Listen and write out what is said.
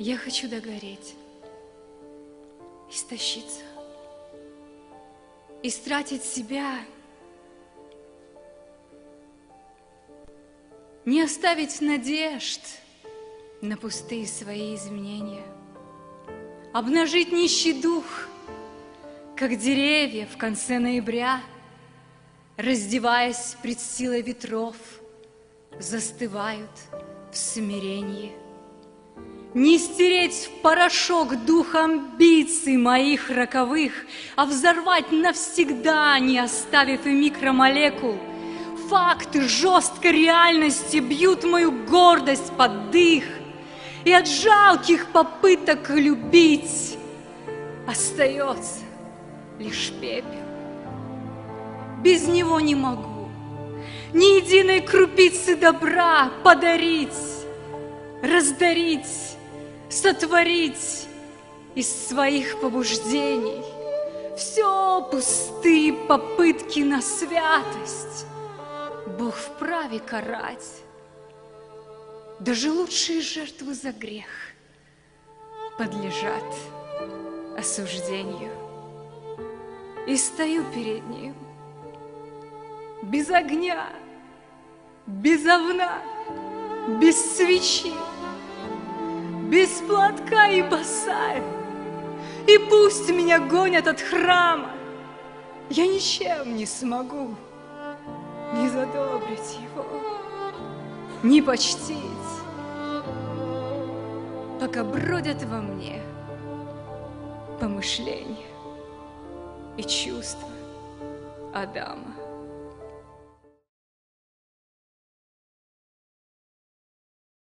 Я хочу догореть, истощиться, истратить себя, не оставить надежд на пустые свои изменения, обнажить нищий дух, как деревья в конце ноября, раздеваясь пред силой ветров, застывают в смирении – не стереть в порошок дух амбиций моих роковых, А взорвать навсегда, не оставив и микромолекул. Факты жесткой реальности бьют мою гордость под дых, И от жалких попыток любить Остается лишь пепел. Без него не могу ни единой крупицы добра подарить, раздарить сотворить из своих побуждений все пустые попытки на святость. Бог вправе карать. Даже лучшие жертвы за грех подлежат осуждению. И стою перед ним без огня, без овна, без свечи без платка и босая. И пусть меня гонят от храма, я ничем не смогу не задобрить его, не почтить, пока бродят во мне помышления и чувства Адама.